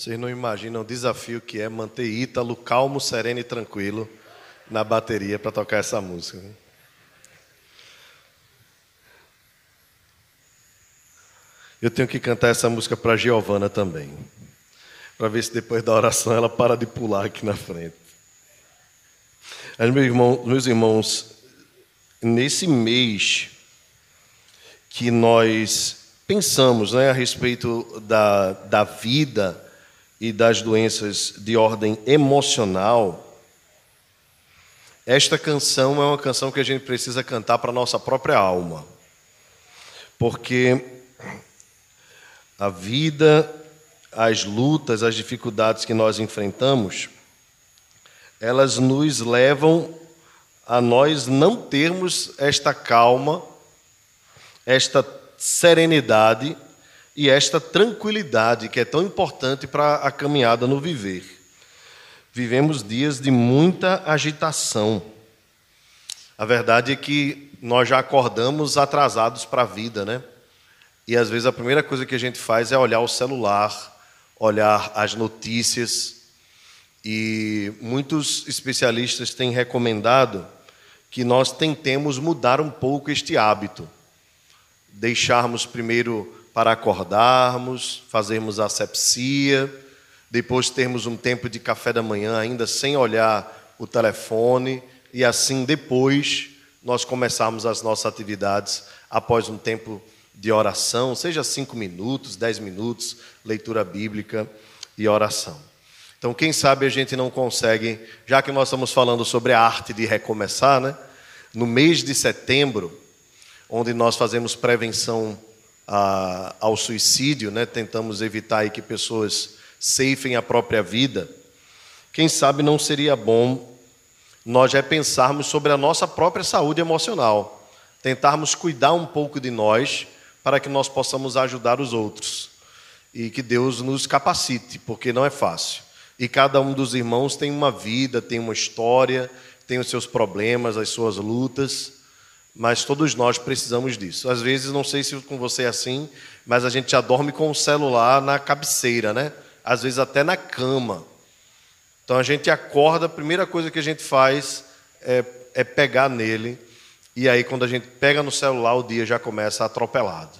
Vocês não imaginam o desafio que é manter Ítalo calmo, sereno e tranquilo na bateria para tocar essa música. Eu tenho que cantar essa música para Giovana também, para ver se depois da oração ela para de pular aqui na frente. Mas, meus irmãos, meus irmãos nesse mês que nós pensamos né, a respeito da, da vida, e das doenças de ordem emocional, esta canção é uma canção que a gente precisa cantar para a nossa própria alma. Porque a vida, as lutas, as dificuldades que nós enfrentamos, elas nos levam a nós não termos esta calma, esta serenidade e esta tranquilidade que é tão importante para a caminhada no viver. Vivemos dias de muita agitação. A verdade é que nós já acordamos atrasados para a vida, né? E às vezes a primeira coisa que a gente faz é olhar o celular, olhar as notícias. E muitos especialistas têm recomendado que nós tentemos mudar um pouco este hábito. Deixarmos primeiro para acordarmos, fazermos asepsia, depois termos um tempo de café da manhã ainda sem olhar o telefone e assim depois nós começarmos as nossas atividades após um tempo de oração, seja cinco minutos, dez minutos, leitura bíblica e oração. Então, quem sabe a gente não consegue, já que nós estamos falando sobre a arte de recomeçar, né? No mês de setembro, onde nós fazemos prevenção a, ao suicídio, né? tentamos evitar que pessoas ceifem a própria vida, quem sabe não seria bom nós já pensarmos sobre a nossa própria saúde emocional, tentarmos cuidar um pouco de nós para que nós possamos ajudar os outros e que Deus nos capacite, porque não é fácil. E cada um dos irmãos tem uma vida, tem uma história, tem os seus problemas, as suas lutas mas todos nós precisamos disso. Às vezes, não sei se com você é assim, mas a gente já dorme com o celular na cabeceira, né? Às vezes até na cama. Então a gente acorda, a primeira coisa que a gente faz é, é pegar nele, e aí quando a gente pega no celular, o dia já começa atropelado.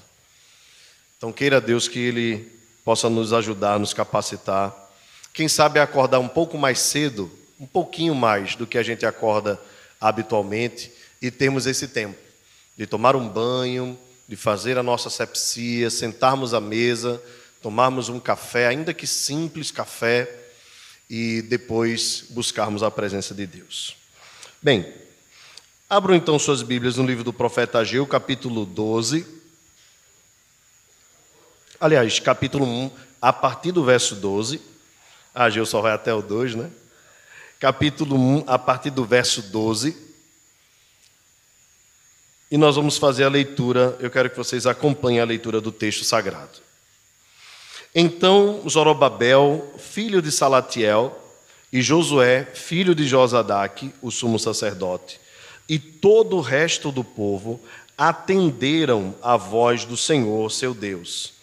Então queira Deus que Ele possa nos ajudar, nos capacitar. Quem sabe acordar um pouco mais cedo, um pouquinho mais do que a gente acorda habitualmente e termos esse tempo de tomar um banho, de fazer a nossa sepsia, sentarmos à mesa, tomarmos um café, ainda que simples café, e depois buscarmos a presença de Deus. Bem, abram então suas Bíblias no livro do profeta Ageu, capítulo 12. Aliás, capítulo 1, a partir do verso 12. Ageu só vai até o 2, né? Capítulo 1, a partir do verso 12 e nós vamos fazer a leitura, eu quero que vocês acompanhem a leitura do texto sagrado. Então Zorobabel, filho de Salatiel, e Josué, filho de Josadaque, o sumo sacerdote, e todo o resto do povo atenderam à voz do Senhor, seu Deus,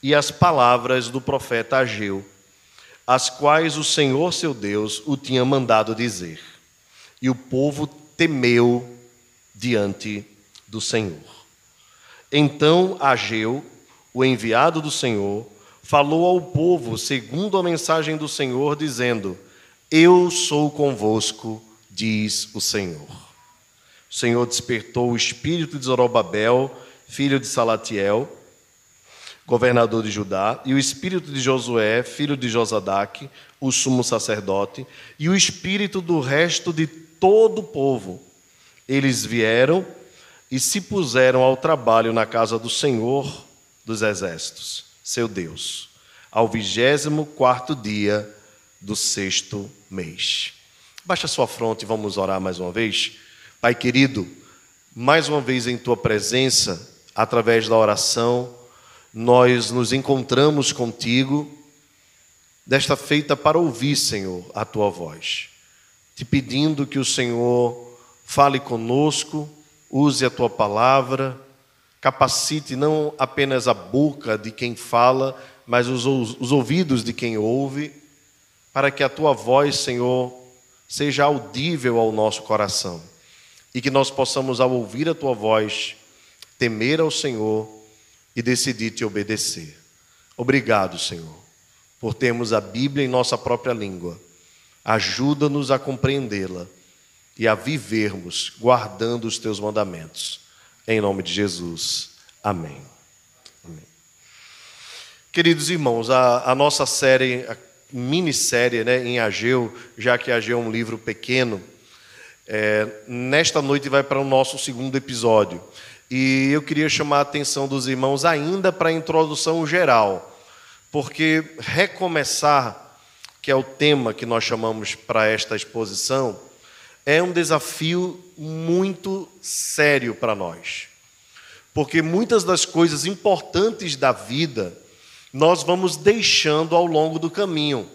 e às palavras do profeta Ageu, as quais o Senhor, seu Deus, o tinha mandado dizer. E o povo temeu diante do Senhor. Então Ageu, o enviado do Senhor, falou ao povo segundo a mensagem do Senhor, dizendo: Eu sou convosco, diz o Senhor. O Senhor despertou o espírito de Zorobabel, filho de Salatiel, governador de Judá, e o espírito de Josué, filho de Josadaque, o sumo sacerdote, e o espírito do resto de todo o povo. Eles vieram e se puseram ao trabalho na casa do Senhor dos Exércitos, seu Deus, ao vigésimo quarto dia do sexto mês. Baixa sua fronte e vamos orar mais uma vez. Pai querido, mais uma vez em tua presença, através da oração, nós nos encontramos contigo, desta feita para ouvir, Senhor, a tua voz, te pedindo que o Senhor fale conosco use a tua palavra, capacite não apenas a boca de quem fala, mas os, os ouvidos de quem ouve, para que a tua voz, Senhor, seja audível ao nosso coração e que nós possamos, ao ouvir a tua voz, temer ao Senhor e decidir te obedecer. Obrigado, Senhor, por termos a Bíblia em nossa própria língua. Ajuda-nos a compreendê-la e a vivermos guardando os teus mandamentos. Em nome de Jesus. Amém. Amém. Queridos irmãos, a, a nossa série, a minissérie né, em Ageu, já que Ageu é um livro pequeno, é, nesta noite vai para o nosso segundo episódio. E eu queria chamar a atenção dos irmãos ainda para a introdução geral, porque recomeçar, que é o tema que nós chamamos para esta exposição, é um desafio muito sério para nós. Porque muitas das coisas importantes da vida nós vamos deixando ao longo do caminho.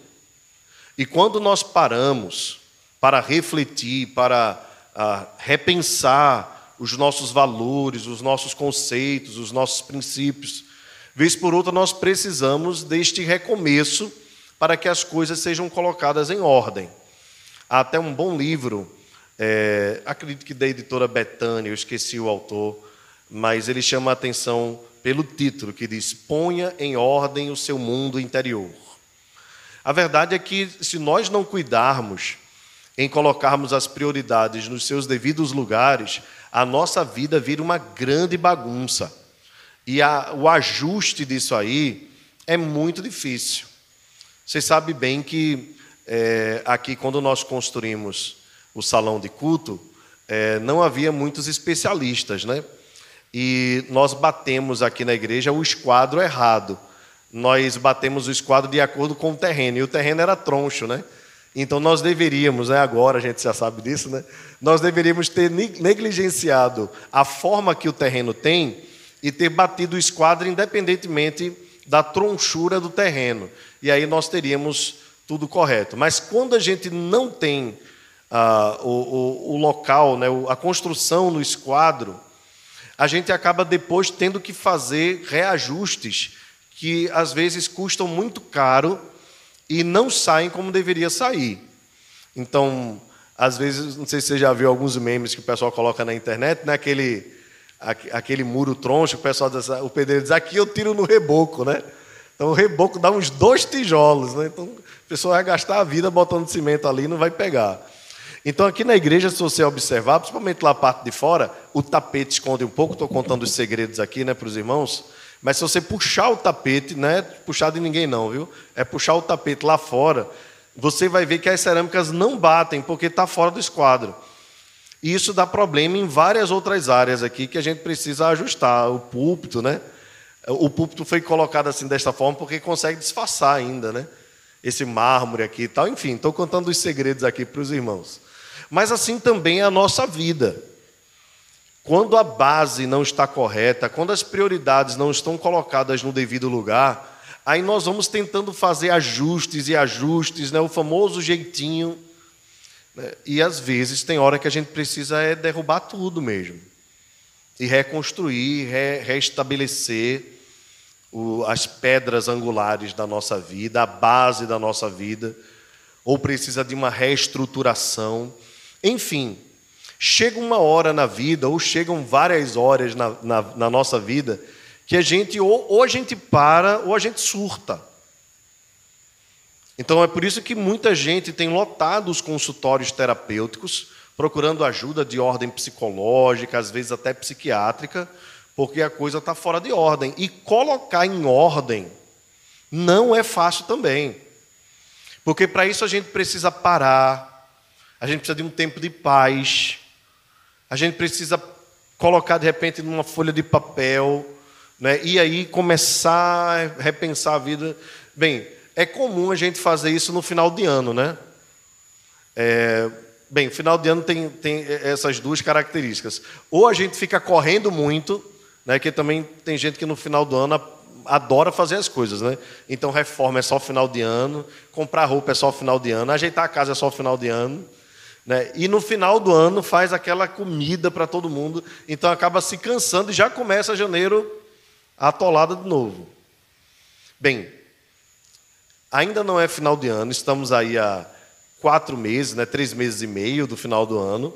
E quando nós paramos para refletir, para uh, repensar os nossos valores, os nossos conceitos, os nossos princípios, vez por outra nós precisamos deste recomeço para que as coisas sejam colocadas em ordem. Há até um bom livro é, acredito que da editora Betânia, eu esqueci o autor, mas ele chama a atenção pelo título, que diz: Ponha em ordem o seu mundo interior. A verdade é que, se nós não cuidarmos em colocarmos as prioridades nos seus devidos lugares, a nossa vida vira uma grande bagunça. E a, o ajuste disso aí é muito difícil. Você sabe bem que é, aqui, quando nós construímos o salão de culto, é, não havia muitos especialistas, né? E nós batemos aqui na igreja o esquadro errado. Nós batemos o esquadro de acordo com o terreno, e o terreno era troncho, né? Então nós deveríamos, né, agora a gente já sabe disso, né? Nós deveríamos ter negligenciado a forma que o terreno tem e ter batido o esquadro independentemente da tronchura do terreno. E aí nós teríamos tudo correto. Mas quando a gente não tem ah, o, o, o, local, né, a construção no esquadro, a gente acaba depois tendo que fazer reajustes que às vezes custam muito caro e não saem como deveria sair. Então, às vezes, não sei se você já viu alguns memes que o pessoal coloca na internet, né? aquele, aquele muro troncho, o pessoal diz, o pedreiro diz, aqui eu tiro no reboco, né? Então o reboco dá uns dois tijolos, né? Então a pessoa vai gastar a vida botando cimento ali e não vai pegar. Então, aqui na igreja, se você observar, principalmente lá a parte de fora, o tapete esconde um pouco. Estou contando os segredos aqui né, para os irmãos. Mas se você puxar o tapete, não é puxar de ninguém, não, viu? É puxar o tapete lá fora, você vai ver que as cerâmicas não batem, porque está fora do esquadro. E isso dá problema em várias outras áreas aqui que a gente precisa ajustar. O púlpito, né? O púlpito foi colocado assim desta forma porque consegue disfarçar ainda, né? Esse mármore aqui e tal. Enfim, estou contando os segredos aqui para os irmãos. Mas assim também é a nossa vida. Quando a base não está correta, quando as prioridades não estão colocadas no devido lugar, aí nós vamos tentando fazer ajustes e ajustes, né? o famoso jeitinho. Né? E às vezes tem hora que a gente precisa é derrubar tudo mesmo. E reconstruir, re restabelecer as pedras angulares da nossa vida, a base da nossa vida, ou precisa de uma reestruturação. Enfim, chega uma hora na vida, ou chegam várias horas na, na, na nossa vida, que a gente, ou, ou a gente para, ou a gente surta. Então é por isso que muita gente tem lotado os consultórios terapêuticos, procurando ajuda de ordem psicológica, às vezes até psiquiátrica, porque a coisa está fora de ordem. E colocar em ordem não é fácil também. Porque para isso a gente precisa parar, a gente precisa de um tempo de paz. A gente precisa colocar de repente numa folha de papel, né? E aí começar a repensar a vida. Bem, é comum a gente fazer isso no final de ano, né? É, bem, final de ano tem, tem essas duas características. Ou a gente fica correndo muito, né? Que também tem gente que no final do ano adora fazer as coisas, né? Então reforma é só final de ano, comprar roupa é só final de ano, ajeitar a casa é só final de ano. Né? E no final do ano faz aquela comida para todo mundo, então acaba se cansando e já começa janeiro atolada de novo. Bem, Ainda não é final de ano, estamos aí há quatro meses, né, três meses e meio do final do ano.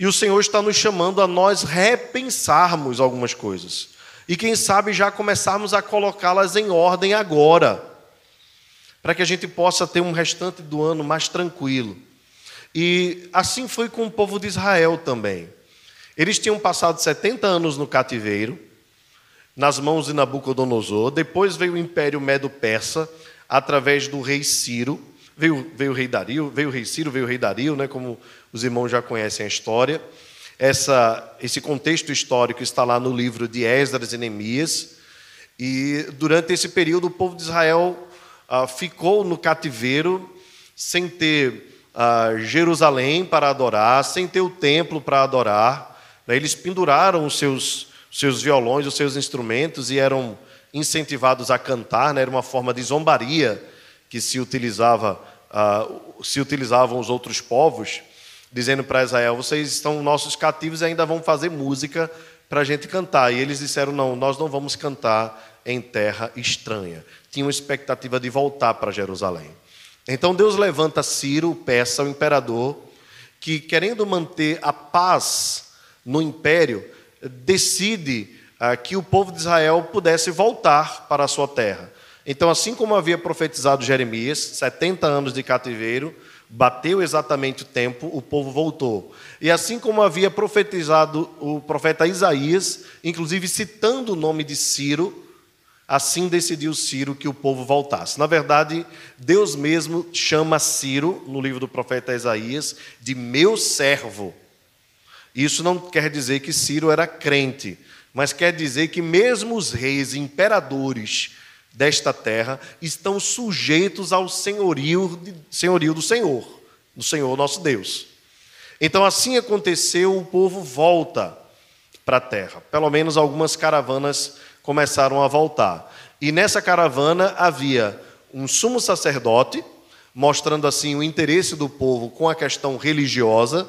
E o Senhor está nos chamando a nós repensarmos algumas coisas. E quem sabe já começarmos a colocá-las em ordem agora, para que a gente possa ter um restante do ano mais tranquilo. E assim foi com o povo de Israel também. Eles tinham passado 70 anos no cativeiro, nas mãos de Nabucodonosor, depois veio o Império Medo-Persa, através do rei Ciro, veio, veio o rei Dario, veio o rei Ciro, veio o rei Dario, né, como os irmãos já conhecem a história. Essa, esse contexto histórico está lá no livro de Esdras e Neemias. E durante esse período, o povo de Israel ah, ficou no cativeiro, sem ter ah, Jerusalém para adorar, sem ter o templo para adorar. Eles penduraram os seus, seus violões, os seus instrumentos e eram incentivados a cantar, né? era uma forma de zombaria que se utilizava, uh, se utilizavam os outros povos, dizendo para Israel: vocês estão nossos cativos e ainda vão fazer música para a gente cantar. E eles disseram: não, nós não vamos cantar em terra estranha. Tinham expectativa de voltar para Jerusalém. Então Deus levanta Ciro, peça o imperador, que querendo manter a paz no império, decide uh, que o povo de Israel pudesse voltar para a sua terra. Então, assim como havia profetizado Jeremias, 70 anos de cativeiro, bateu exatamente o tempo, o povo voltou. E assim como havia profetizado o profeta Isaías, inclusive citando o nome de Ciro, assim decidiu Ciro que o povo voltasse. Na verdade, Deus mesmo chama Ciro, no livro do profeta Isaías, de meu servo. Isso não quer dizer que Ciro era crente, mas quer dizer que mesmo os reis, imperadores, desta terra estão sujeitos ao senhorio, senhorio do Senhor, do Senhor nosso Deus. Então, assim aconteceu, o povo volta para a terra. Pelo menos algumas caravanas começaram a voltar. E nessa caravana havia um sumo sacerdote, mostrando assim o interesse do povo com a questão religiosa,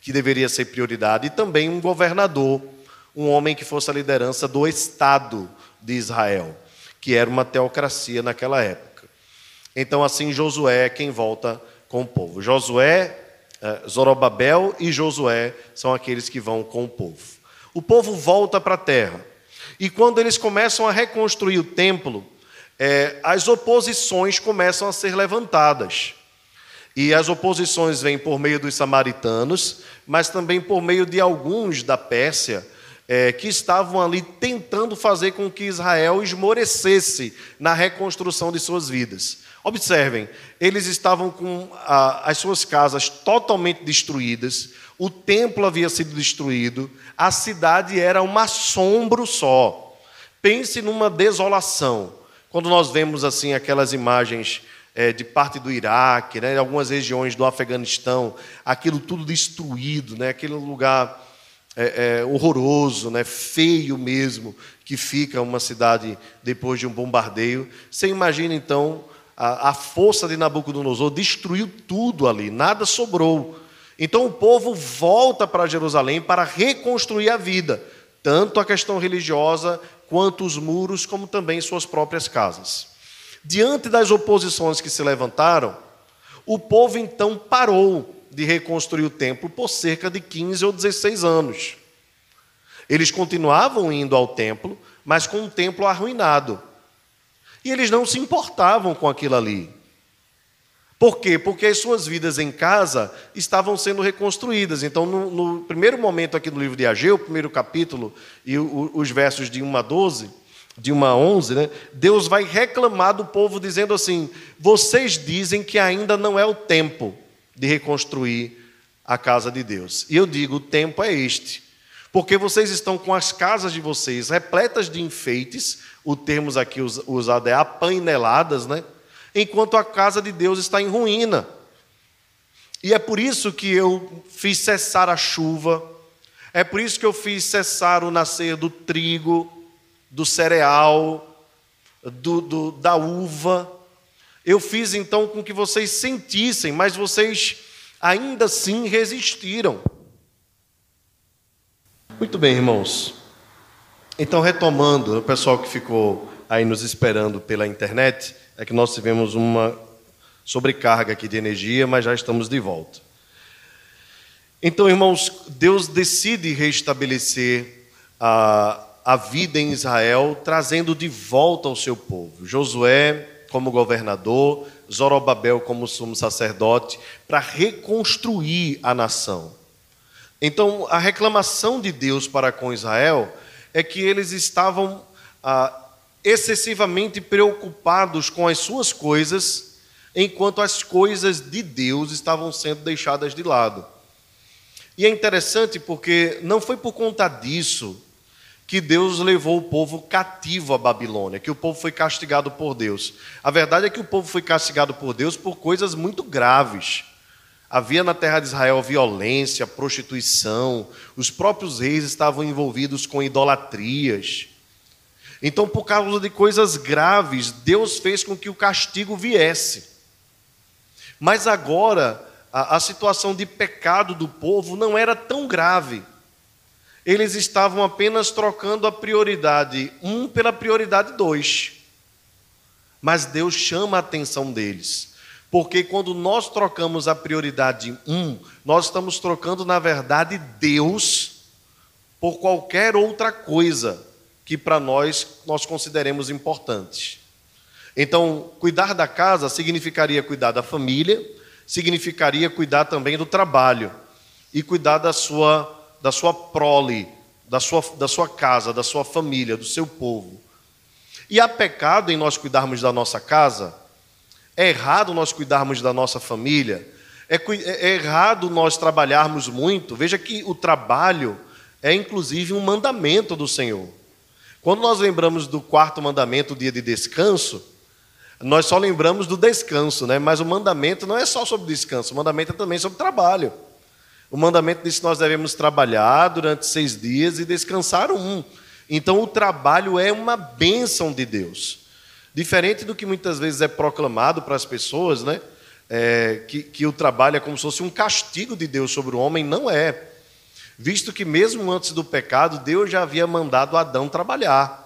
que deveria ser prioridade, e também um governador, um homem que fosse a liderança do Estado de Israel que era uma teocracia naquela época. Então, assim, Josué é quem volta com o povo. Josué, eh, Zorobabel e Josué são aqueles que vão com o povo. O povo volta para a terra. E quando eles começam a reconstruir o templo, é, as oposições começam a ser levantadas. E as oposições vêm por meio dos samaritanos, mas também por meio de alguns da Pérsia, é, que estavam ali tentando fazer com que Israel esmorecesse na reconstrução de suas vidas. Observem, eles estavam com a, as suas casas totalmente destruídas, o templo havia sido destruído, a cidade era um assombro só. Pense numa desolação. Quando nós vemos assim aquelas imagens é, de parte do Iraque, né, algumas regiões do Afeganistão, aquilo tudo destruído, né, aquele lugar é, é, horroroso, né, feio mesmo, que fica uma cidade depois de um bombardeio. Você imagina então a, a força de Nabucodonosor destruiu tudo ali, nada sobrou. Então o povo volta para Jerusalém para reconstruir a vida, tanto a questão religiosa quanto os muros, como também suas próprias casas. Diante das oposições que se levantaram, o povo então parou de reconstruir o templo por cerca de 15 ou 16 anos. Eles continuavam indo ao templo, mas com o templo arruinado. E eles não se importavam com aquilo ali. Por quê? Porque as suas vidas em casa estavam sendo reconstruídas. Então, no, no primeiro momento aqui do livro de Ageu, primeiro capítulo, e o, os versos de 1 a 12, de 1 a 11, né, Deus vai reclamar do povo dizendo assim: Vocês dizem que ainda não é o tempo de reconstruir a casa de Deus. E eu digo: o tempo é este. Porque vocês estão com as casas de vocês repletas de enfeites, o termo aqui usado é apaineladas, né? Enquanto a casa de Deus está em ruína. E é por isso que eu fiz cessar a chuva, é por isso que eu fiz cessar o nascer do trigo, do cereal, do, do da uva, eu fiz então com que vocês sentissem, mas vocês ainda assim resistiram. Muito bem, irmãos. Então, retomando, o pessoal que ficou aí nos esperando pela internet, é que nós tivemos uma sobrecarga aqui de energia, mas já estamos de volta. Então, irmãos, Deus decide restabelecer a, a vida em Israel, trazendo de volta o seu povo. Josué como governador, Zorobabel como sumo sacerdote, para reconstruir a nação. Então, a reclamação de Deus para com Israel é que eles estavam ah, excessivamente preocupados com as suas coisas, enquanto as coisas de Deus estavam sendo deixadas de lado. E é interessante porque não foi por conta disso que Deus levou o povo cativo à Babilônia, que o povo foi castigado por Deus. A verdade é que o povo foi castigado por Deus por coisas muito graves. Havia na terra de Israel violência, prostituição, os próprios reis estavam envolvidos com idolatrias. Então, por causa de coisas graves, Deus fez com que o castigo viesse. Mas agora, a, a situação de pecado do povo não era tão grave. Eles estavam apenas trocando a prioridade um pela prioridade dois. Mas Deus chama a atenção deles. Porque quando nós trocamos a prioridade um, nós estamos trocando, na verdade, Deus por qualquer outra coisa que para nós nós consideremos importantes. Então, cuidar da casa significaria cuidar da família, significaria cuidar também do trabalho e cuidar da sua da sua prole, da sua, da sua casa, da sua família, do seu povo. E há pecado em nós cuidarmos da nossa casa? É errado nós cuidarmos da nossa família? É, é errado nós trabalharmos muito? Veja que o trabalho é inclusive um mandamento do Senhor. Quando nós lembramos do quarto mandamento, o dia de descanso, nós só lembramos do descanso, né? mas o mandamento não é só sobre descanso, o mandamento é também sobre trabalho. O mandamento diz que nós devemos trabalhar durante seis dias e descansar um. Então, o trabalho é uma bênção de Deus. Diferente do que muitas vezes é proclamado para as pessoas, né? É, que, que o trabalho é como se fosse um castigo de Deus sobre o homem, não é visto que mesmo antes do pecado, Deus já havia mandado Adão trabalhar.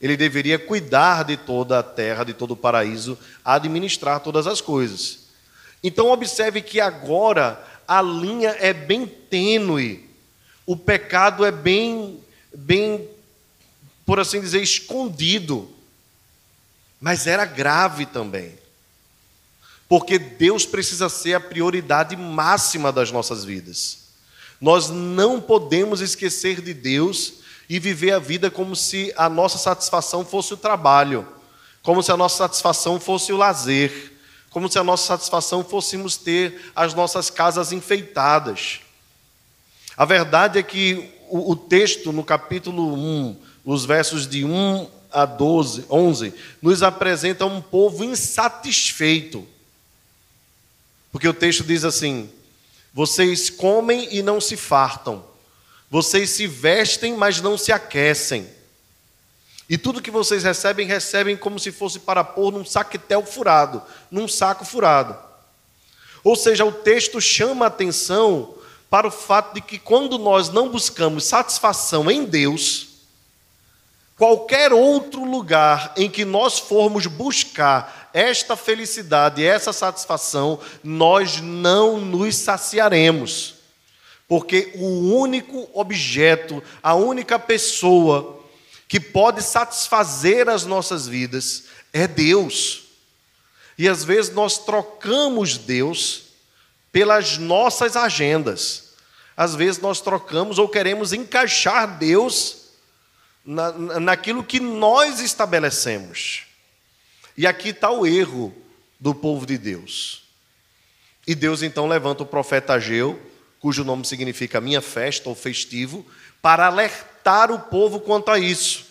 Ele deveria cuidar de toda a terra, de todo o paraíso, administrar todas as coisas. Então, observe que agora a linha é bem tênue, o pecado é bem, bem, por assim dizer, escondido, mas era grave também, porque Deus precisa ser a prioridade máxima das nossas vidas. Nós não podemos esquecer de Deus e viver a vida como se a nossa satisfação fosse o trabalho, como se a nossa satisfação fosse o lazer, como se a nossa satisfação fôssemos ter as nossas casas enfeitadas. A verdade é que o, o texto no capítulo 1, os versos de 1 a 12, 11, nos apresenta um povo insatisfeito. Porque o texto diz assim: vocês comem e não se fartam. Vocês se vestem, mas não se aquecem. E tudo que vocês recebem, recebem como se fosse para pôr num saquetel furado, num saco furado. Ou seja, o texto chama a atenção para o fato de que quando nós não buscamos satisfação em Deus, qualquer outro lugar em que nós formos buscar esta felicidade, essa satisfação, nós não nos saciaremos. Porque o único objeto, a única pessoa que pode satisfazer as nossas vidas é Deus. E às vezes nós trocamos Deus pelas nossas agendas. Às vezes nós trocamos ou queremos encaixar Deus na, naquilo que nós estabelecemos. E aqui está o erro do povo de Deus. E Deus então levanta o profeta Ageu, cujo nome significa minha festa ou festivo, para alertar o povo quanto a isso.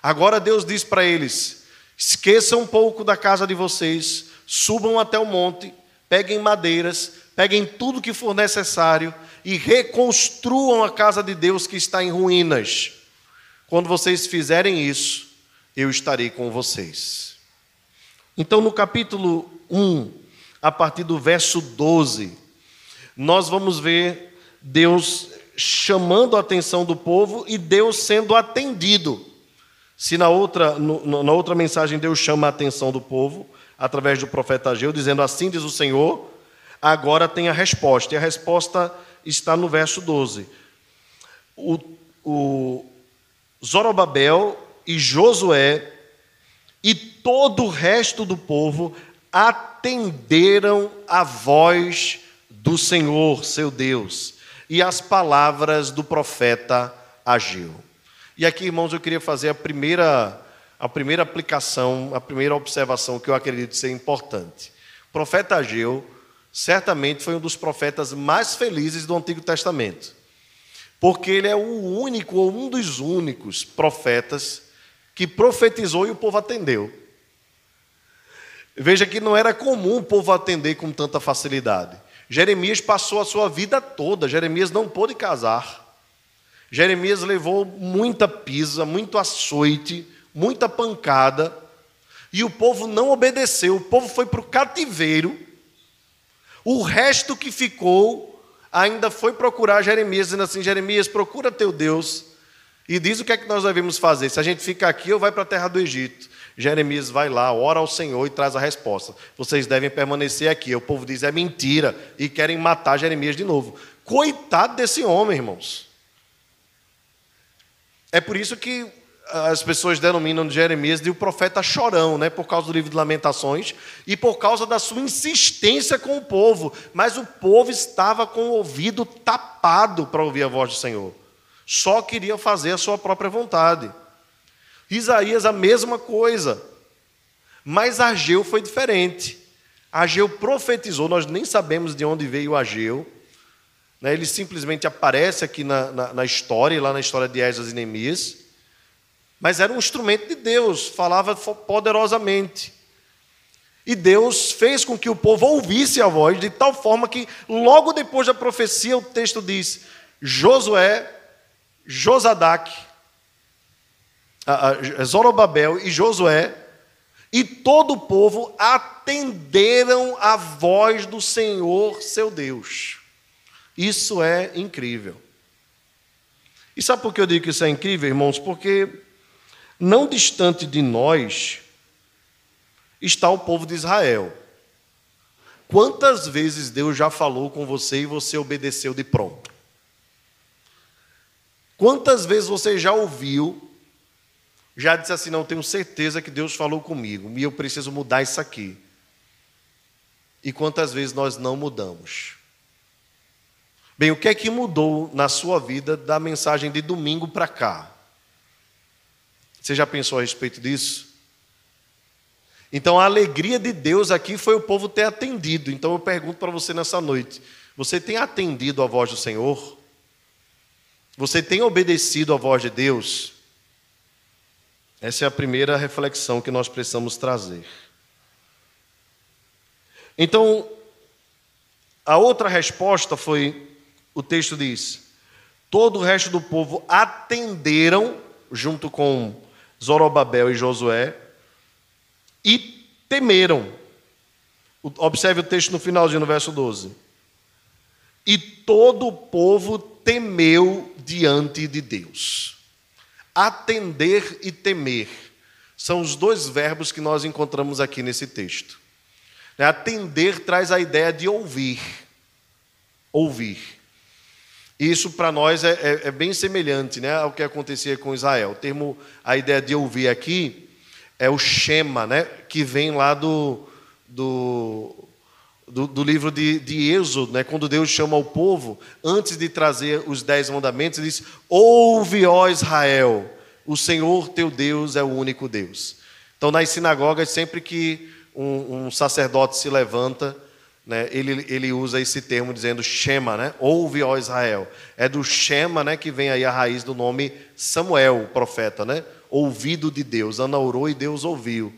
Agora Deus diz para eles: esqueçam um pouco da casa de vocês, subam até o monte, peguem madeiras, peguem tudo que for necessário e reconstruam a casa de Deus que está em ruínas. Quando vocês fizerem isso, eu estarei com vocês. Então, no capítulo 1, a partir do verso 12, nós vamos ver Deus chamando a atenção do povo e Deus sendo atendido. Se na outra, no, na outra mensagem Deus chama a atenção do povo, através do profeta Ageu, dizendo assim diz o Senhor, agora tem a resposta. E a resposta está no verso 12. O, o Zorobabel e Josué e todo o resto do povo atenderam a voz do Senhor, seu Deus, e as palavras do profeta Ageu. E aqui, irmãos, eu queria fazer a primeira a primeira aplicação, a primeira observação que eu acredito ser importante. O profeta Ageu certamente foi um dos profetas mais felizes do Antigo Testamento, porque ele é o único ou um dos únicos profetas que profetizou e o povo atendeu. Veja que não era comum o povo atender com tanta facilidade. Jeremias passou a sua vida toda, Jeremias não pôde casar. Jeremias levou muita pisa, muito açoite, muita pancada, e o povo não obedeceu, o povo foi para o cativeiro. O resto que ficou ainda foi procurar Jeremias, dizendo assim: Jeremias, procura teu Deus e diz o que é que nós devemos fazer. Se a gente fica aqui ou vai para a terra do Egito. Jeremias vai lá, ora ao Senhor e traz a resposta. Vocês devem permanecer aqui. O povo diz: é mentira e querem matar Jeremias de novo. Coitado desse homem, irmãos. É por isso que as pessoas denominam Jeremias de o profeta chorão, né, por causa do livro de Lamentações e por causa da sua insistência com o povo, mas o povo estava com o ouvido tapado para ouvir a voz do Senhor. Só queria fazer a sua própria vontade. Isaías a mesma coisa. Mas Ageu foi diferente. Ageu profetizou, nós nem sabemos de onde veio Ageu. Né, ele simplesmente aparece aqui na, na, na história, lá na história de Esdras e Neemias mas era um instrumento de Deus, falava poderosamente. E Deus fez com que o povo ouvisse a voz, de tal forma que, logo depois da profecia, o texto diz: Josué, Josadac, Zorobabel e Josué, e todo o povo atenderam a voz do Senhor seu Deus. Isso é incrível. E sabe por que eu digo que isso é incrível, irmãos? Porque não distante de nós está o povo de Israel. Quantas vezes Deus já falou com você e você obedeceu de pronto? Quantas vezes você já ouviu, já disse assim: Não, tenho certeza que Deus falou comigo e eu preciso mudar isso aqui. E quantas vezes nós não mudamos? Bem, o que é que mudou na sua vida da mensagem de domingo para cá? Você já pensou a respeito disso? Então a alegria de Deus aqui foi o povo ter atendido. Então eu pergunto para você nessa noite: você tem atendido a voz do Senhor? Você tem obedecido à voz de Deus? Essa é a primeira reflexão que nós precisamos trazer. Então, a outra resposta foi: o texto diz, todo o resto do povo atenderam, junto com Zorobabel e Josué, e temeram. Observe o texto no finalzinho, no verso 12. E todo o povo temeu diante de Deus. Atender e temer são os dois verbos que nós encontramos aqui nesse texto. Atender traz a ideia de ouvir. Ouvir. Isso para nós é, é, é, bem semelhante né, ao que acontecia com Israel. O termo, a ideia de ouvir aqui é o Shema, né, que vem lá do, do, do, do livro de, de Êxodo, né, quando Deus chama o povo, antes de trazer os dez mandamentos, ele diz: Ouve, ó Israel, o Senhor teu Deus é o único Deus. Então, nas sinagogas, sempre que um, um sacerdote se levanta, né, ele, ele usa esse termo dizendo Shema, né? ouve, ó Israel. É do Shema né, que vem aí a raiz do nome Samuel, o profeta, né? ouvido de Deus. Ana orou e Deus ouviu.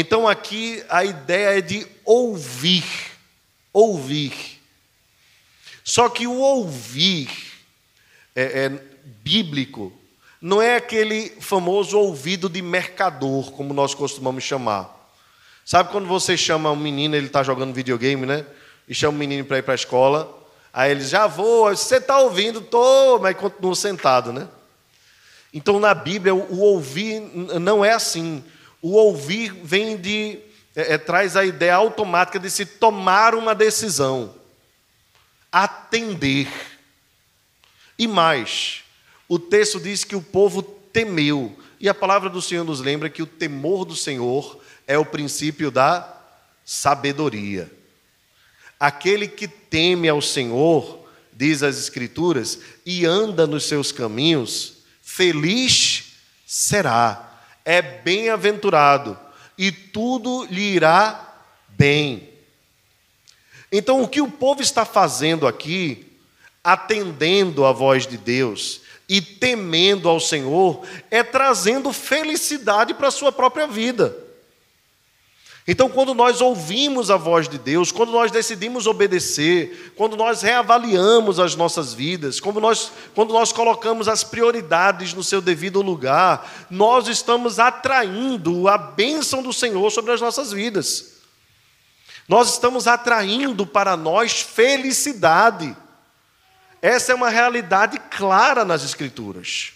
Então aqui a ideia é de ouvir, ouvir. Só que o ouvir é, é bíblico não é aquele famoso ouvido de mercador, como nós costumamos chamar. Sabe quando você chama um menino, ele está jogando videogame, né? E chama o menino para ir para a escola. Aí ele já vou, você está ouvindo? Tô, mas continua sentado, né? Então, na Bíblia, o ouvir não é assim. O ouvir vem de. É, é, traz a ideia automática de se tomar uma decisão, atender. E mais, o texto diz que o povo temeu. E a palavra do Senhor nos lembra que o temor do Senhor é o princípio da sabedoria. Aquele que teme ao Senhor, diz as Escrituras, e anda nos seus caminhos, feliz será, é bem-aventurado, e tudo lhe irá bem. Então, o que o povo está fazendo aqui, atendendo à voz de Deus e temendo ao Senhor, é trazendo felicidade para a sua própria vida. Então, quando nós ouvimos a voz de Deus, quando nós decidimos obedecer, quando nós reavaliamos as nossas vidas, quando nós, quando nós colocamos as prioridades no seu devido lugar, nós estamos atraindo a bênção do Senhor sobre as nossas vidas. Nós estamos atraindo para nós felicidade. Essa é uma realidade clara nas Escrituras.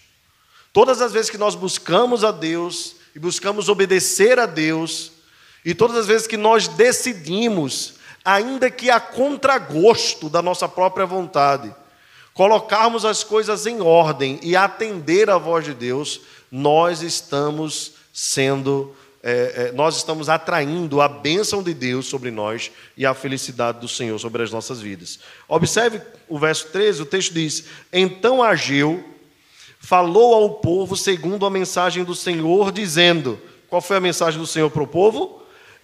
Todas as vezes que nós buscamos a Deus e buscamos obedecer a Deus, e todas as vezes que nós decidimos, ainda que a contragosto da nossa própria vontade, colocarmos as coisas em ordem e atender à voz de Deus, nós estamos sendo, é, é, nós estamos atraindo a bênção de Deus sobre nós e a felicidade do Senhor sobre as nossas vidas. Observe o verso 13, o texto diz: Então Ageu falou ao povo segundo a mensagem do Senhor, dizendo: Qual foi a mensagem do Senhor para o povo?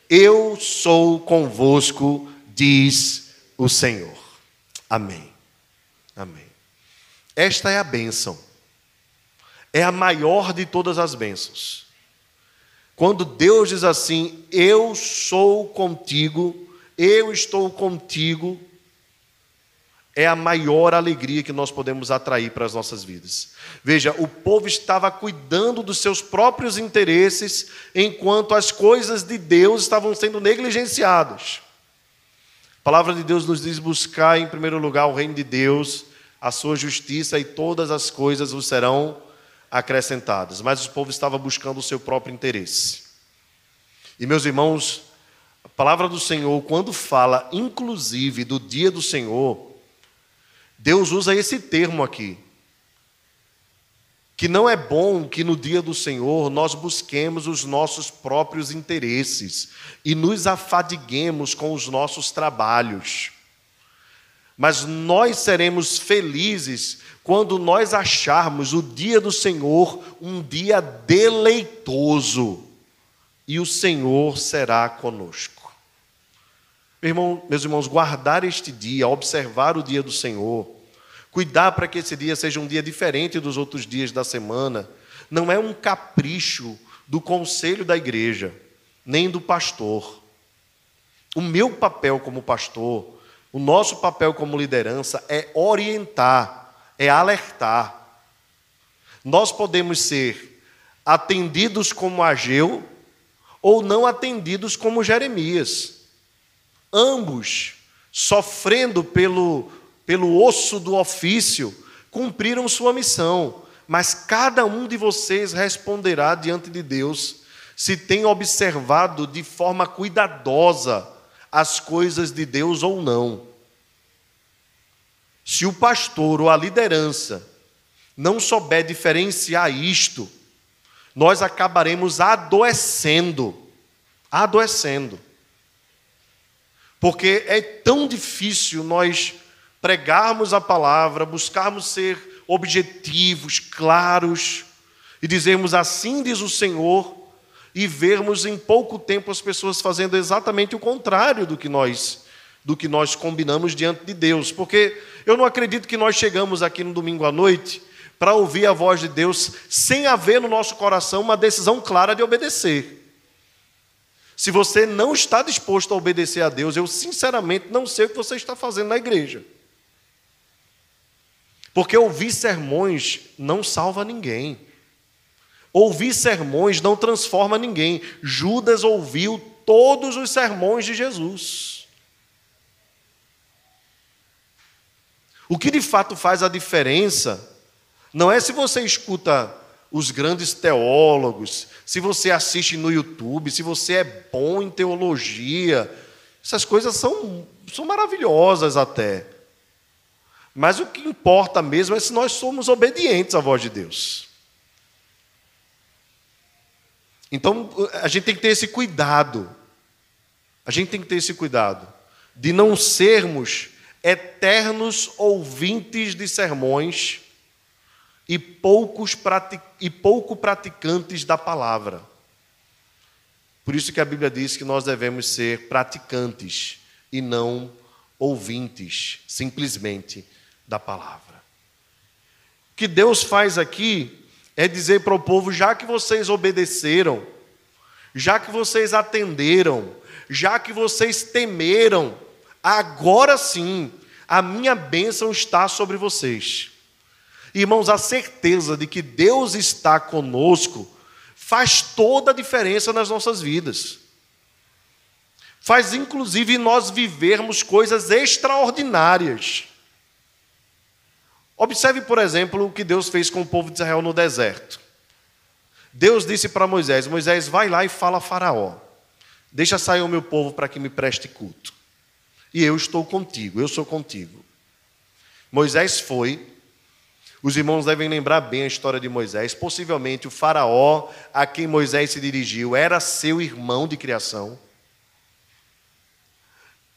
Eu sou convosco, diz o Senhor. Amém. Amém. Esta é a bênção. É a maior de todas as bênçãos. Quando Deus diz assim: Eu sou contigo, eu estou contigo, é a maior alegria que nós podemos atrair para as nossas vidas. Veja, o povo estava cuidando dos seus próprios interesses, enquanto as coisas de Deus estavam sendo negligenciadas. A palavra de Deus nos diz buscar em primeiro lugar o reino de Deus, a sua justiça e todas as coisas vos serão acrescentadas. Mas o povo estava buscando o seu próprio interesse. E meus irmãos, a palavra do Senhor, quando fala inclusive do dia do Senhor, Deus usa esse termo aqui. Que não é bom que no dia do Senhor nós busquemos os nossos próprios interesses e nos afadiguemos com os nossos trabalhos. Mas nós seremos felizes quando nós acharmos o dia do Senhor um dia deleitoso e o Senhor será conosco. Meu irmão, meus irmãos, guardar este dia, observar o dia do Senhor, cuidar para que esse dia seja um dia diferente dos outros dias da semana, não é um capricho do conselho da igreja, nem do pastor. O meu papel como pastor, o nosso papel como liderança é orientar, é alertar. Nós podemos ser atendidos como Ageu ou não atendidos como Jeremias ambos, sofrendo pelo, pelo osso do ofício, cumpriram sua missão, mas cada um de vocês responderá diante de Deus se tem observado de forma cuidadosa as coisas de Deus ou não. Se o pastor ou a liderança não souber diferenciar isto, nós acabaremos adoecendo, adoecendo. Porque é tão difícil nós pregarmos a palavra, buscarmos ser objetivos, claros, e dizermos assim diz o Senhor, e vermos em pouco tempo as pessoas fazendo exatamente o contrário do que nós do que nós combinamos diante de Deus. Porque eu não acredito que nós chegamos aqui no domingo à noite para ouvir a voz de Deus sem haver no nosso coração uma decisão clara de obedecer. Se você não está disposto a obedecer a Deus, eu sinceramente não sei o que você está fazendo na igreja. Porque ouvir sermões não salva ninguém. Ouvir sermões não transforma ninguém. Judas ouviu todos os sermões de Jesus. O que de fato faz a diferença não é se você escuta os grandes teólogos, se você assiste no YouTube, se você é bom em teologia, essas coisas são, são maravilhosas até. Mas o que importa mesmo é se nós somos obedientes à voz de Deus. Então, a gente tem que ter esse cuidado. A gente tem que ter esse cuidado de não sermos eternos ouvintes de sermões e, poucos e pouco praticantes da palavra. Por isso que a Bíblia diz que nós devemos ser praticantes e não ouvintes, simplesmente, da palavra. O que Deus faz aqui é dizer para o povo: já que vocês obedeceram, já que vocês atenderam, já que vocês temeram, agora sim, a minha bênção está sobre vocês. Irmãos, a certeza de que Deus está conosco faz toda a diferença nas nossas vidas. Faz inclusive nós vivermos coisas extraordinárias. Observe, por exemplo, o que Deus fez com o povo de Israel no deserto. Deus disse para Moisés: Moisés, vai lá e fala a Faraó. Deixa sair o meu povo para que me preste culto. E eu estou contigo, eu sou contigo. Moisés foi. Os irmãos devem lembrar bem a história de Moisés. Possivelmente o Faraó a quem Moisés se dirigiu era seu irmão de criação.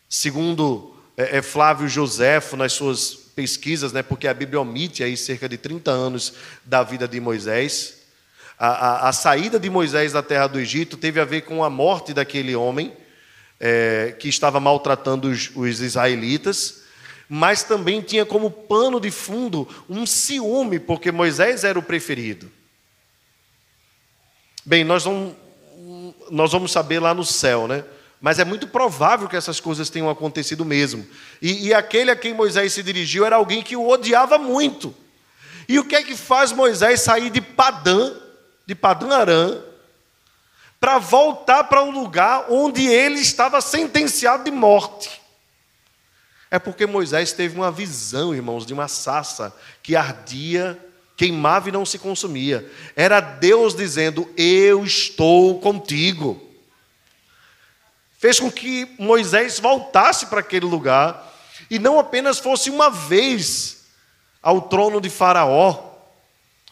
Segundo é, é Flávio Joséfo, nas suas pesquisas, né, porque a Bíblia omite aí cerca de 30 anos da vida de Moisés. A, a, a saída de Moisés da terra do Egito teve a ver com a morte daquele homem é, que estava maltratando os, os israelitas, mas também tinha como pano de fundo um ciúme, porque Moisés era o preferido. Bem, nós vamos, nós vamos saber lá no céu, né? Mas é muito provável que essas coisas tenham acontecido mesmo. E, e, aquele a quem Moisés se dirigiu era alguém que o odiava muito. E o que é que faz Moisés sair de Padã, de Padã Arã, para voltar para um lugar onde ele estava sentenciado de morte? É porque Moisés teve uma visão, irmãos, de uma sassa que ardia, queimava e não se consumia. Era Deus dizendo: Eu estou contigo fez com que Moisés voltasse para aquele lugar e não apenas fosse uma vez ao trono de Faraó,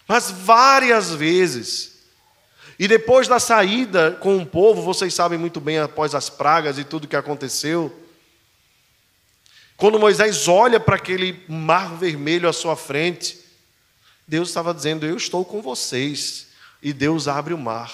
mas várias vezes. E depois da saída com o povo, vocês sabem muito bem após as pragas e tudo que aconteceu, quando Moisés olha para aquele mar vermelho à sua frente, Deus estava dizendo: Eu estou com vocês. E Deus abre o mar.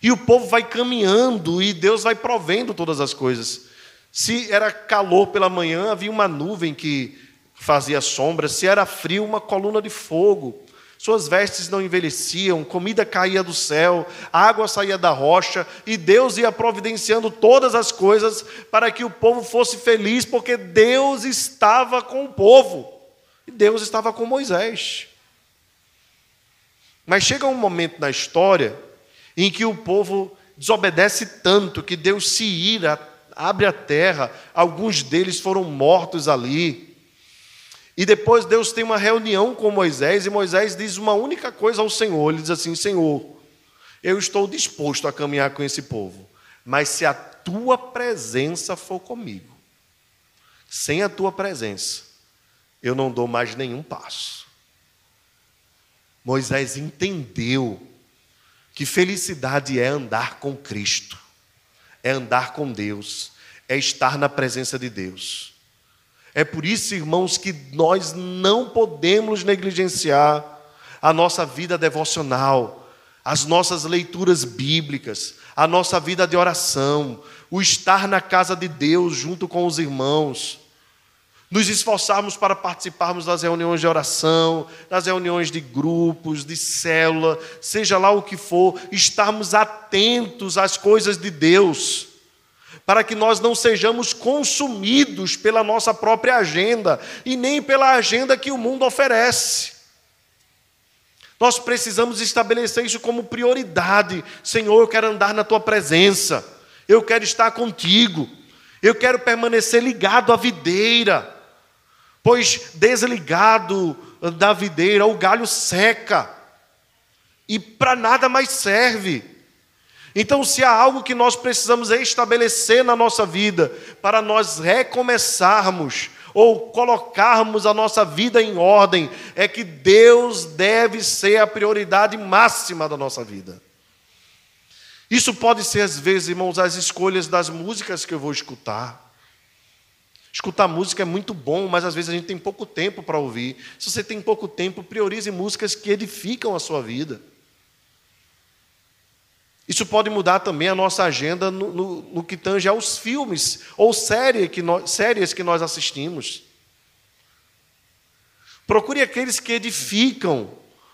E o povo vai caminhando e Deus vai provendo todas as coisas. Se era calor pela manhã, havia uma nuvem que fazia sombra. Se era frio, uma coluna de fogo. Suas vestes não envelheciam, comida caía do céu, água saía da rocha, e Deus ia providenciando todas as coisas para que o povo fosse feliz, porque Deus estava com o povo, e Deus estava com Moisés. Mas chega um momento na história em que o povo desobedece tanto que Deus se ira, abre a terra, alguns deles foram mortos ali. E depois Deus tem uma reunião com Moisés e Moisés diz uma única coisa ao Senhor: ele diz assim, Senhor, eu estou disposto a caminhar com esse povo, mas se a tua presença for comigo, sem a tua presença, eu não dou mais nenhum passo. Moisés entendeu que felicidade é andar com Cristo, é andar com Deus, é estar na presença de Deus. É por isso, irmãos, que nós não podemos negligenciar a nossa vida devocional, as nossas leituras bíblicas, a nossa vida de oração, o estar na casa de Deus junto com os irmãos nos esforçarmos para participarmos das reuniões de oração, das reuniões de grupos, de célula, seja lá o que for, estarmos atentos às coisas de Deus, para que nós não sejamos consumidos pela nossa própria agenda e nem pela agenda que o mundo oferece. Nós precisamos estabelecer isso como prioridade. Senhor, eu quero andar na tua presença, eu quero estar contigo, eu quero permanecer ligado à videira pois desligado da videira o galho seca. e para nada mais serve. Então, se há algo que nós precisamos estabelecer na nossa vida para nós recomeçarmos ou colocarmos a nossa vida em ordem, é que Deus deve ser a prioridade máxima da nossa vida. Isso pode ser, às vezes, irmãos, as escolhas das músicas que eu vou escutar. Escutar música é muito bom, mas às vezes a gente tem pouco tempo para ouvir. Se você tem pouco tempo, priorize músicas que edificam a sua vida. Isso pode mudar também a nossa agenda no, no, no que tange aos filmes ou série que séries que nós assistimos. Procure aqueles que edificam,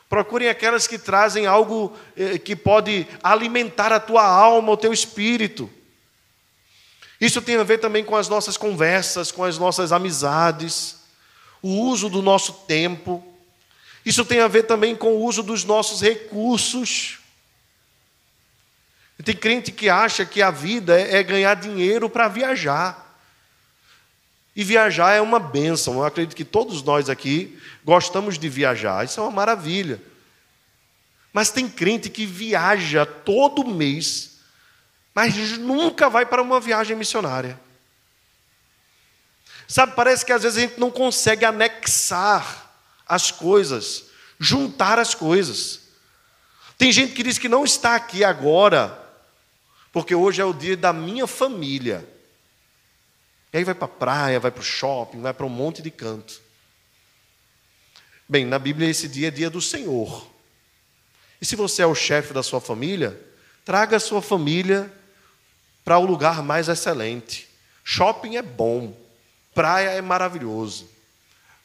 procure aquelas que trazem algo eh, que pode alimentar a tua alma, o teu espírito. Isso tem a ver também com as nossas conversas, com as nossas amizades, o uso do nosso tempo. Isso tem a ver também com o uso dos nossos recursos. Tem crente que acha que a vida é, é ganhar dinheiro para viajar. E viajar é uma bênção. Eu acredito que todos nós aqui gostamos de viajar. Isso é uma maravilha. Mas tem crente que viaja todo mês, mas nunca vai para uma viagem missionária. Sabe, parece que às vezes a gente não consegue anexar as coisas, juntar as coisas. Tem gente que diz que não está aqui agora porque hoje é o dia da minha família. E aí vai para a praia, vai para o shopping, vai para um monte de canto. Bem, na Bíblia esse dia é dia do Senhor. E se você é o chefe da sua família, traga a sua família para o lugar mais excelente. Shopping é bom, praia é maravilhoso,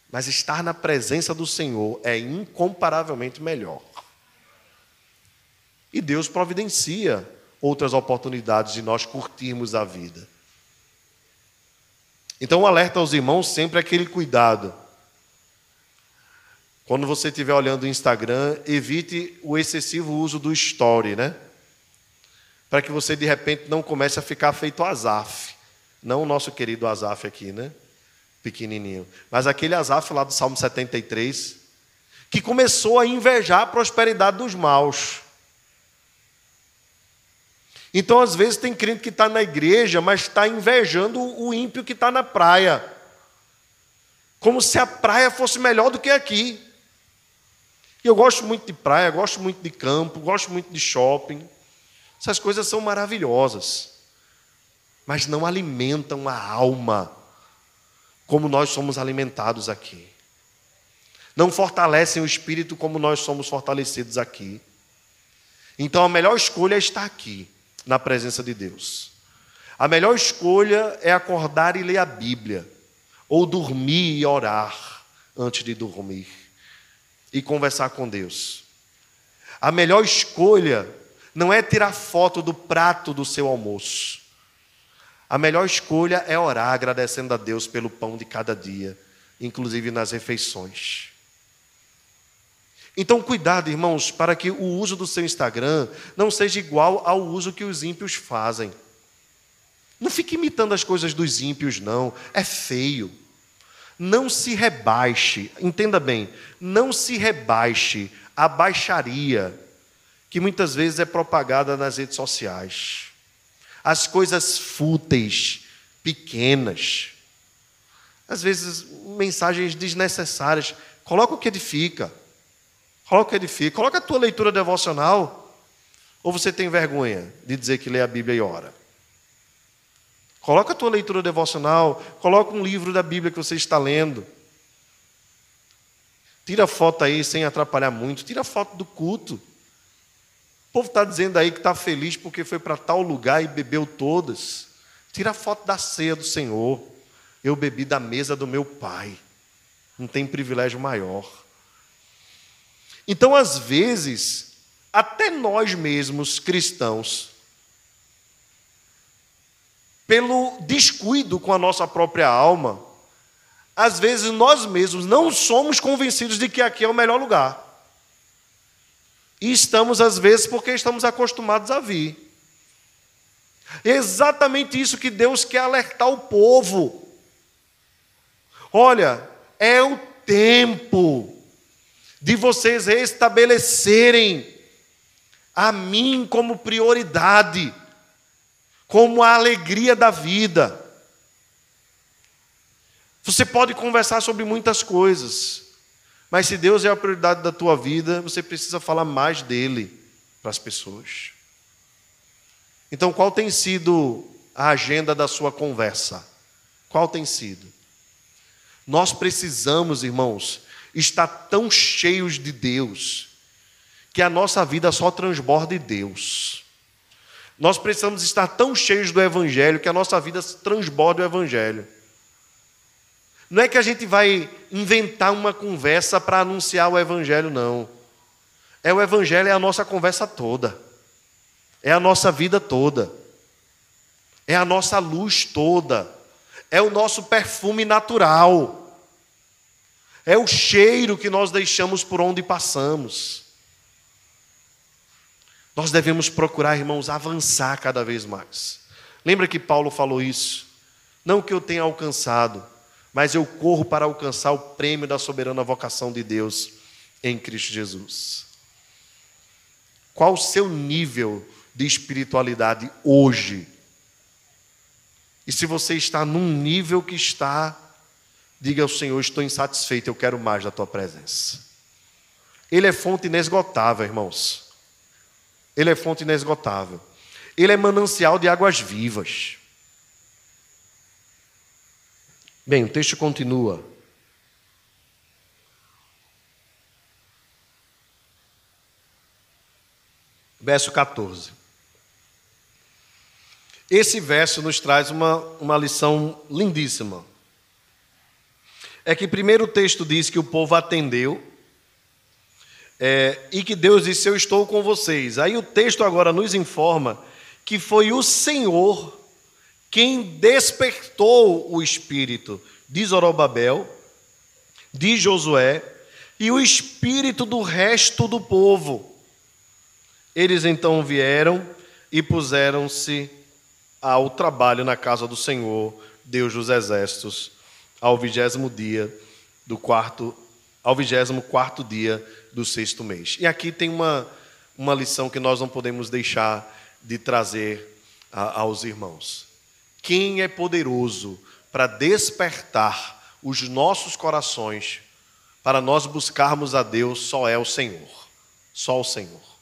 mas estar na presença do Senhor é incomparavelmente melhor. E Deus providencia outras oportunidades de nós curtirmos a vida. Então, o alerta aos irmãos sempre é aquele cuidado. Quando você estiver olhando o Instagram, evite o excessivo uso do story, né? Para que você de repente não comece a ficar feito Azaf. Não o nosso querido Azaf aqui, né? Pequenininho. Mas aquele Azaf lá do Salmo 73, que começou a invejar a prosperidade dos maus. Então, às vezes, tem crente que está na igreja, mas está invejando o ímpio que está na praia. Como se a praia fosse melhor do que aqui. E eu gosto muito de praia, gosto muito de campo, gosto muito de shopping. Essas coisas são maravilhosas, mas não alimentam a alma como nós somos alimentados aqui. Não fortalecem o espírito como nós somos fortalecidos aqui. Então a melhor escolha é estar aqui na presença de Deus. A melhor escolha é acordar e ler a Bíblia, ou dormir e orar antes de dormir, e conversar com Deus. A melhor escolha não é tirar foto do prato do seu almoço. A melhor escolha é orar agradecendo a Deus pelo pão de cada dia, inclusive nas refeições. Então, cuidado, irmãos, para que o uso do seu Instagram não seja igual ao uso que os ímpios fazem. Não fique imitando as coisas dos ímpios, não. É feio. Não se rebaixe, entenda bem, não se rebaixe a baixaria que muitas vezes é propagada nas redes sociais. As coisas fúteis, pequenas. Às vezes, mensagens desnecessárias. Coloca o que edifica. Coloca edifica. Coloca a tua leitura devocional. Ou você tem vergonha de dizer que lê a Bíblia e ora? Coloca a tua leitura devocional. Coloca um livro da Bíblia que você está lendo. Tira foto aí sem atrapalhar muito. Tira foto do culto. O povo está dizendo aí que está feliz porque foi para tal lugar e bebeu todas. Tira foto da ceia do Senhor. Eu bebi da mesa do meu pai. Não tem privilégio maior. Então, às vezes, até nós mesmos cristãos, pelo descuido com a nossa própria alma, às vezes nós mesmos não somos convencidos de que aqui é o melhor lugar. E estamos, às vezes, porque estamos acostumados a vir. É exatamente isso que Deus quer alertar o povo. Olha, é o tempo de vocês restabelecerem a mim como prioridade, como a alegria da vida. Você pode conversar sobre muitas coisas, mas se Deus é a prioridade da tua vida, você precisa falar mais dele para as pessoas. Então, qual tem sido a agenda da sua conversa? Qual tem sido? Nós precisamos, irmãos, estar tão cheios de Deus, que a nossa vida só transborda de Deus. Nós precisamos estar tão cheios do Evangelho que a nossa vida transborda o Evangelho. Não é que a gente vai inventar uma conversa para anunciar o Evangelho, não. É o Evangelho, é a nossa conversa toda é a nossa vida toda, é a nossa luz toda, é o nosso perfume natural, é o cheiro que nós deixamos por onde passamos. Nós devemos procurar, irmãos, avançar cada vez mais. Lembra que Paulo falou isso? Não que eu tenha alcançado, mas eu corro para alcançar o prêmio da soberana vocação de Deus em Cristo Jesus. Qual o seu nível de espiritualidade hoje. E se você está num nível que está, diga ao Senhor: estou insatisfeito, eu quero mais da tua presença. Ele é fonte inesgotável, irmãos. Ele é fonte inesgotável. Ele é manancial de águas vivas. Bem, o texto continua. Verso 14. Esse verso nos traz uma, uma lição lindíssima. É que primeiro o texto diz que o povo atendeu é, e que Deus disse: Eu estou com vocês. Aí o texto agora nos informa que foi o Senhor quem despertou o espírito de Zorobabel, de Josué e o espírito do resto do povo. Eles então vieram e puseram-se ao trabalho na casa do Senhor, Deus dos exércitos, ao vigésimo dia do quarto, ao vigésimo quarto dia do sexto mês. E aqui tem uma, uma lição que nós não podemos deixar de trazer a, aos irmãos. Quem é poderoso para despertar os nossos corações para nós buscarmos a Deus só é o Senhor. Só o Senhor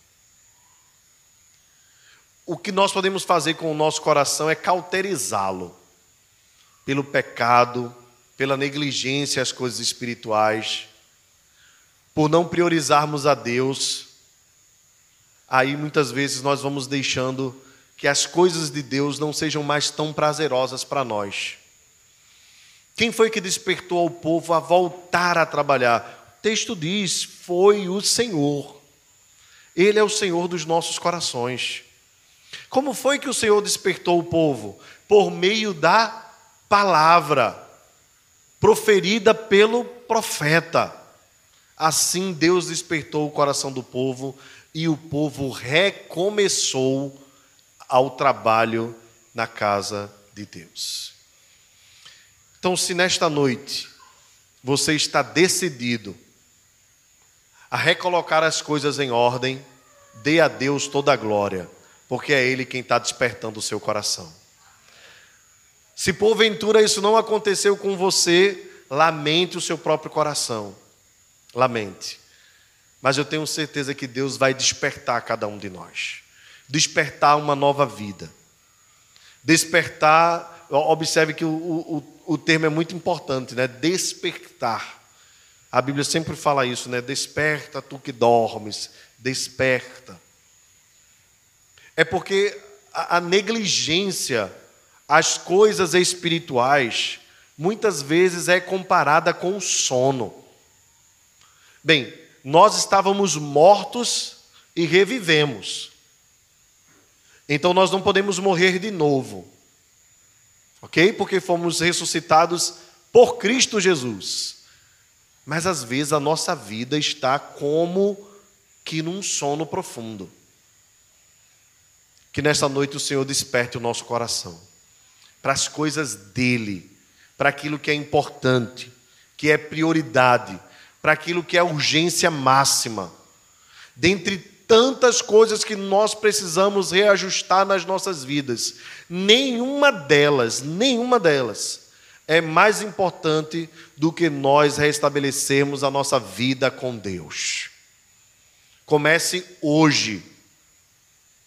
o que nós podemos fazer com o nosso coração é cauterizá-lo pelo pecado, pela negligência às coisas espirituais, por não priorizarmos a Deus. Aí muitas vezes nós vamos deixando que as coisas de Deus não sejam mais tão prazerosas para nós. Quem foi que despertou o povo a voltar a trabalhar? O texto diz: foi o Senhor. Ele é o Senhor dos nossos corações. Como foi que o Senhor despertou o povo? Por meio da palavra proferida pelo profeta. Assim Deus despertou o coração do povo e o povo recomeçou ao trabalho na casa de Deus. Então, se nesta noite você está decidido a recolocar as coisas em ordem, dê a Deus toda a glória porque é Ele quem está despertando o seu coração. Se porventura isso não aconteceu com você, lamente o seu próprio coração. Lamente. Mas eu tenho certeza que Deus vai despertar cada um de nós despertar uma nova vida. Despertar, observe que o, o, o termo é muito importante, né? Despertar. A Bíblia sempre fala isso, né? Desperta tu que dormes, desperta é porque a, a negligência às coisas espirituais muitas vezes é comparada com o sono. Bem, nós estávamos mortos e revivemos. Então nós não podemos morrer de novo. Ok? Porque fomos ressuscitados por Cristo Jesus. Mas às vezes a nossa vida está como que num sono profundo. Que nesta noite o Senhor desperte o nosso coração para as coisas dele, para aquilo que é importante, que é prioridade, para aquilo que é urgência máxima. Dentre tantas coisas que nós precisamos reajustar nas nossas vidas. Nenhuma delas, nenhuma delas é mais importante do que nós restabelecermos a nossa vida com Deus. Comece hoje.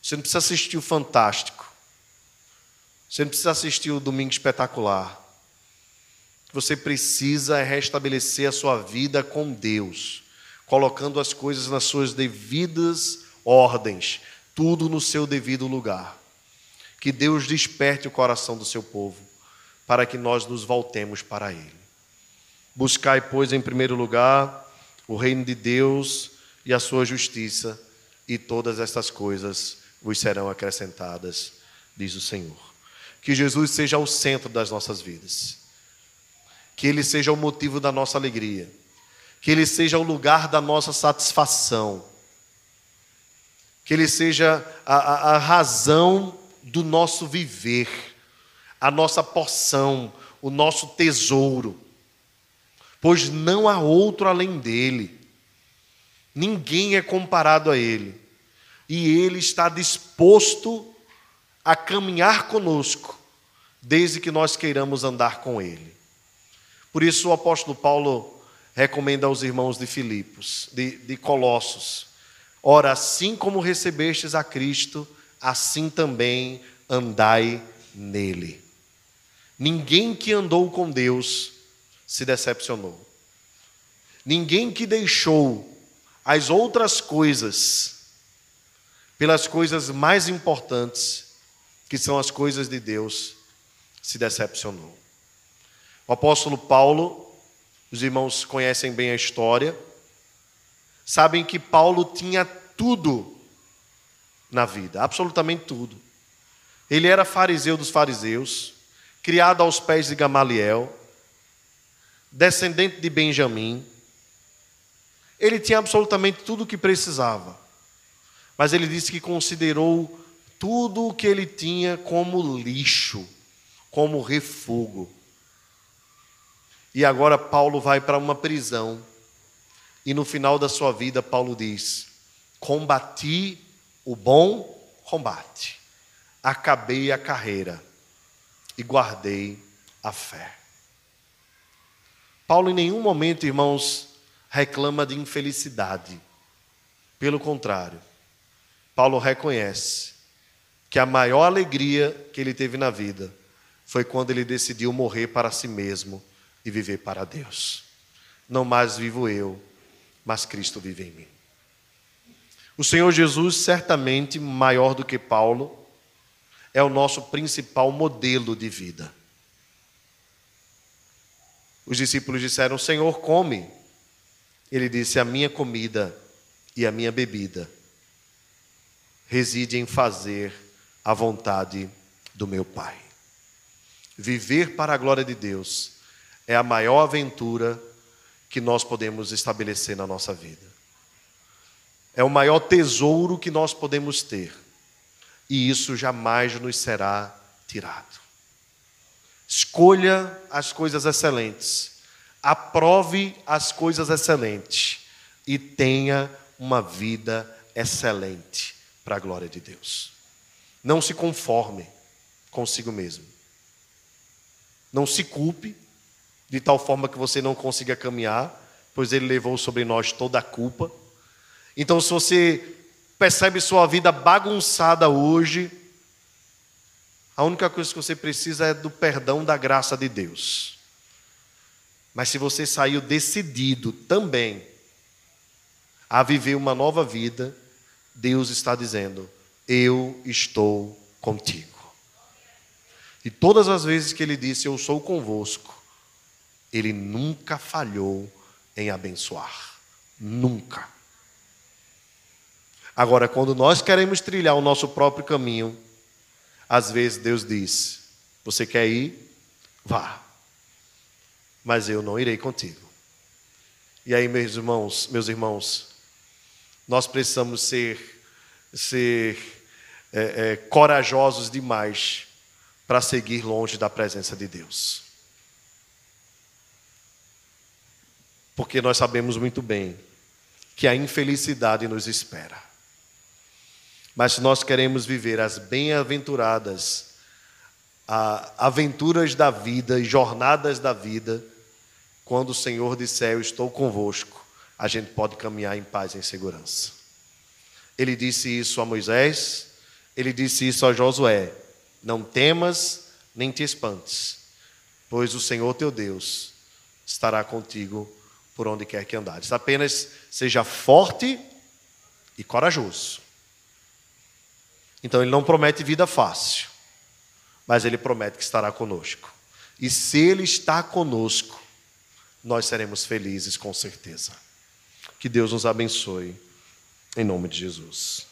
Você não precisa assistir o Fantástico. Você não precisa assistir o Domingo Espetacular. Você precisa restabelecer a sua vida com Deus, colocando as coisas nas suas devidas ordens, tudo no seu devido lugar. Que Deus desperte o coração do seu povo, para que nós nos voltemos para Ele. Buscai, pois, em primeiro lugar o reino de Deus e a sua justiça, e todas estas coisas vos serão acrescentadas, diz o Senhor. Que Jesus seja o centro das nossas vidas, que Ele seja o motivo da nossa alegria, que Ele seja o lugar da nossa satisfação, que Ele seja a, a, a razão do nosso viver, a nossa porção, o nosso tesouro, pois não há outro além dele. Ninguém é comparado a Ele. E Ele está disposto a caminhar conosco, desde que nós queiramos andar com Ele. Por isso o apóstolo Paulo recomenda aos irmãos de Filipos, de, de Colossos, ora, assim como recebestes a Cristo, assim também andai nele. Ninguém que andou com Deus se decepcionou. Ninguém que deixou as outras coisas pelas coisas mais importantes, que são as coisas de Deus, se decepcionou. O apóstolo Paulo, os irmãos conhecem bem a história, sabem que Paulo tinha tudo na vida, absolutamente tudo. Ele era fariseu dos fariseus, criado aos pés de Gamaliel, descendente de Benjamim, ele tinha absolutamente tudo o que precisava. Mas ele disse que considerou tudo o que ele tinha como lixo, como refúgio. E agora Paulo vai para uma prisão. E no final da sua vida, Paulo diz: Combati o bom combate, acabei a carreira e guardei a fé. Paulo, em nenhum momento, irmãos, reclama de infelicidade. Pelo contrário, Paulo reconhece que a maior alegria que ele teve na vida foi quando ele decidiu morrer para si mesmo e viver para Deus. Não mais vivo eu, mas Cristo vive em mim. O Senhor Jesus, certamente maior do que Paulo, é o nosso principal modelo de vida. Os discípulos disseram: Senhor, come. Ele disse: A minha comida e a minha bebida reside em fazer a vontade do meu Pai. Viver para a glória de Deus é a maior aventura que nós podemos estabelecer na nossa vida. É o maior tesouro que nós podemos ter, e isso jamais nos será tirado. Escolha as coisas excelentes aprove as coisas excelentes e tenha uma vida excelente para a glória de Deus. Não se conforme consigo mesmo. Não se culpe de tal forma que você não consiga caminhar, pois Ele levou sobre nós toda a culpa. Então, se você percebe sua vida bagunçada hoje, a única coisa que você precisa é do perdão da graça de Deus. Mas se você saiu decidido também a viver uma nova vida, Deus está dizendo: Eu estou contigo. E todas as vezes que ele disse: Eu sou convosco, ele nunca falhou em abençoar. Nunca. Agora, quando nós queremos trilhar o nosso próprio caminho, às vezes Deus diz: Você quer ir? Vá mas eu não irei contigo. E aí, meus irmãos, meus irmãos, nós precisamos ser, ser é, é, corajosos demais para seguir longe da presença de Deus. Porque nós sabemos muito bem que a infelicidade nos espera. Mas se nós queremos viver as bem-aventuradas aventuras da vida e jornadas da vida, quando o Senhor disser: Eu estou convosco, a gente pode caminhar em paz e em segurança. Ele disse isso a Moisés, ele disse isso a Josué: Não temas nem te espantes, pois o Senhor teu Deus estará contigo por onde quer que andares. Apenas seja forte e corajoso. Então ele não promete vida fácil, mas ele promete que estará conosco. E se ele está conosco, nós seremos felizes com certeza. Que Deus nos abençoe, em nome de Jesus.